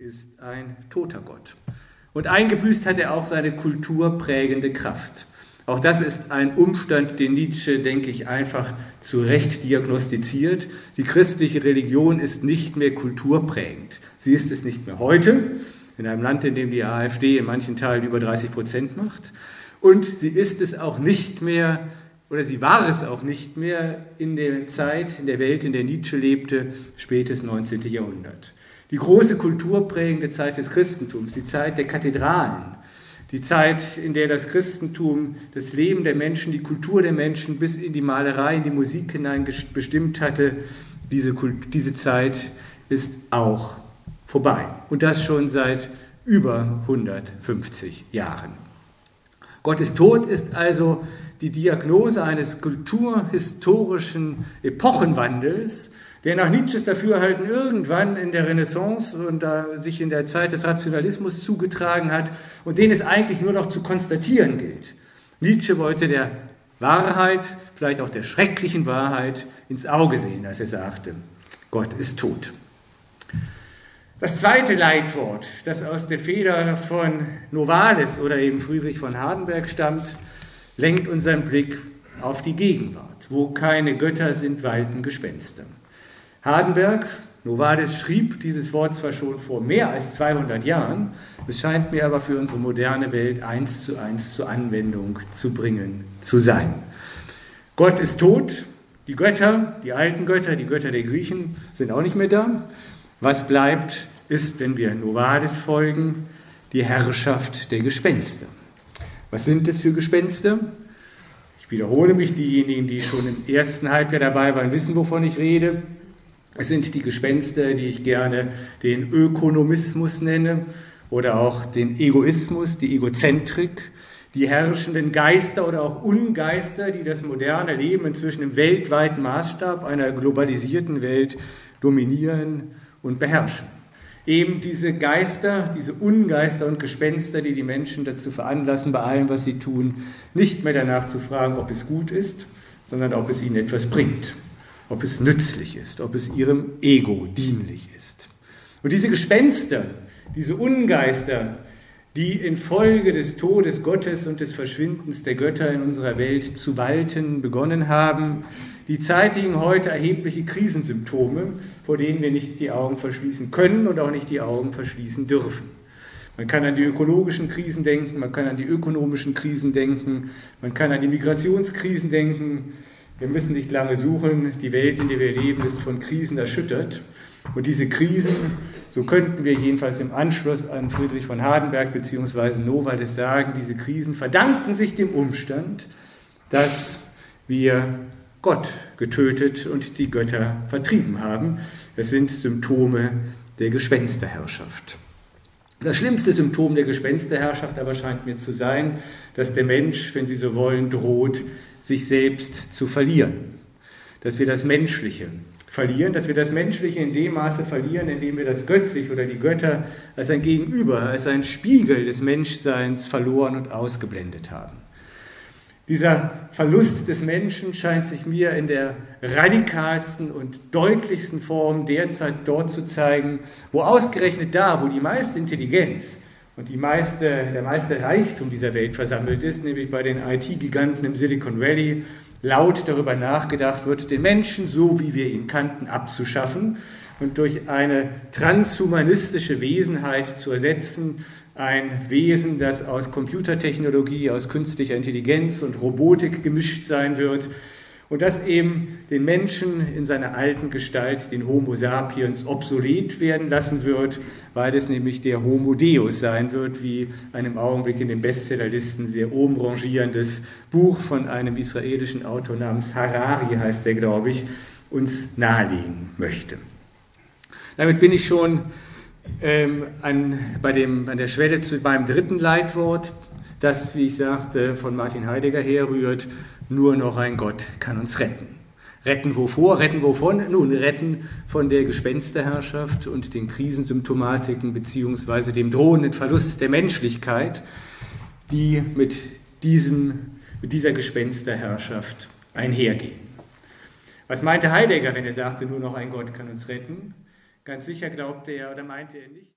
ist ein toter Gott. Und eingebüßt hat er auch seine kulturprägende Kraft. Auch das ist ein Umstand, den Nietzsche, denke ich, einfach zu Recht diagnostiziert. Die christliche Religion ist nicht mehr kulturprägend. Sie ist es nicht mehr heute, in einem Land, in dem die AfD in manchen Teilen über 30 Prozent macht. Und sie ist es auch nicht mehr, oder sie war es auch nicht mehr in der Zeit, in der Welt, in der Nietzsche lebte, spätes 19. Jahrhundert. Die große kulturprägende Zeit des Christentums, die Zeit der Kathedralen, die Zeit, in der das Christentum das Leben der Menschen, die Kultur der Menschen bis in die Malerei, in die Musik hinein bestimmt hatte, diese, diese Zeit ist auch vorbei. Und das schon seit über 150 Jahren. Gottes Tod ist also die Diagnose eines kulturhistorischen Epochenwandels, der nach Nietzsches Dafürhalten irgendwann in der Renaissance und da sich in der Zeit des Rationalismus zugetragen hat und den es eigentlich nur noch zu konstatieren gilt. Nietzsche wollte der Wahrheit, vielleicht auch der schrecklichen Wahrheit, ins Auge sehen, als er sagte, Gott ist tot. Das zweite Leitwort, das aus der Feder von Novalis oder eben Friedrich von Hardenberg stammt, lenkt unseren Blick auf die Gegenwart. Wo keine Götter sind, walten Gespenster. Hardenberg, Novalis schrieb dieses Wort zwar schon vor mehr als 200 Jahren, es scheint mir aber für unsere moderne Welt eins zu eins zur Anwendung zu bringen zu sein. Gott ist tot, die Götter, die alten Götter, die Götter der Griechen sind auch nicht mehr da. Was bleibt, ist, wenn wir Novalis folgen, die Herrschaft der Gespenster. Was sind es für Gespenster? Ich wiederhole mich, diejenigen, die schon im ersten Halbjahr dabei waren, wissen, wovon ich rede. Es sind die Gespenster, die ich gerne den Ökonomismus nenne oder auch den Egoismus, die Egozentrik, die herrschenden Geister oder auch Ungeister, die das moderne Leben inzwischen im weltweiten Maßstab einer globalisierten Welt dominieren und beherrschen. Eben diese Geister, diese Ungeister und Gespenster, die die Menschen dazu veranlassen, bei allem, was sie tun, nicht mehr danach zu fragen, ob es gut ist, sondern ob es ihnen etwas bringt ob es nützlich ist, ob es ihrem Ego dienlich ist. Und diese Gespenster, diese Ungeister, die infolge des Todes Gottes und des Verschwindens der Götter in unserer Welt zu walten begonnen haben, die zeitigen heute erhebliche Krisensymptome, vor denen wir nicht die Augen verschließen können und auch nicht die Augen verschließen dürfen. Man kann an die ökologischen Krisen denken, man kann an die ökonomischen Krisen denken, man kann an die Migrationskrisen denken, wir müssen nicht lange suchen. Die Welt, in der wir leben, ist von Krisen erschüttert. Und diese Krisen, so könnten wir jedenfalls im Anschluss an Friedrich von Hardenberg bzw. Novalis sagen, diese Krisen verdanken sich dem Umstand, dass wir Gott getötet und die Götter vertrieben haben. Es sind Symptome der Gespensterherrschaft. Das schlimmste Symptom der Gespensterherrschaft aber scheint mir zu sein, dass der Mensch, wenn Sie so wollen, droht, sich selbst zu verlieren. Dass wir das Menschliche verlieren, dass wir das Menschliche in dem Maße verlieren, indem wir das Göttliche oder die Götter als ein Gegenüber, als ein Spiegel des Menschseins verloren und ausgeblendet haben. Dieser Verlust des Menschen scheint sich mir in der radikalsten und deutlichsten Form derzeit dort zu zeigen, wo ausgerechnet da, wo die meiste Intelligenz und meiste, der meiste Reichtum dieser Welt versammelt ist, nämlich bei den IT-Giganten im Silicon Valley, laut darüber nachgedacht wird, den Menschen so, wie wir ihn kannten, abzuschaffen und durch eine transhumanistische Wesenheit zu ersetzen, ein Wesen, das aus Computertechnologie, aus künstlicher Intelligenz und Robotik gemischt sein wird, und das eben den Menschen in seiner alten Gestalt, den Homo sapiens, obsolet werden lassen wird, weil es nämlich der Homo Deus sein wird, wie ein im Augenblick in den Bestsellerlisten sehr oben rangierendes Buch von einem israelischen Autor namens Harari, heißt er, glaube ich, uns nahelegen möchte. Damit bin ich schon ähm, an, bei dem, an der Schwelle zu meinem dritten Leitwort, das, wie ich sagte, von Martin Heidegger herrührt nur noch ein Gott kann uns retten. Retten wovor? Retten wovon? Nun, retten von der Gespensterherrschaft und den Krisensymptomatiken beziehungsweise dem drohenden Verlust der Menschlichkeit, die mit, diesem, mit dieser Gespensterherrschaft einhergehen. Was meinte Heidegger, wenn er sagte, nur noch ein Gott kann uns retten? Ganz sicher glaubte er oder meinte er nicht.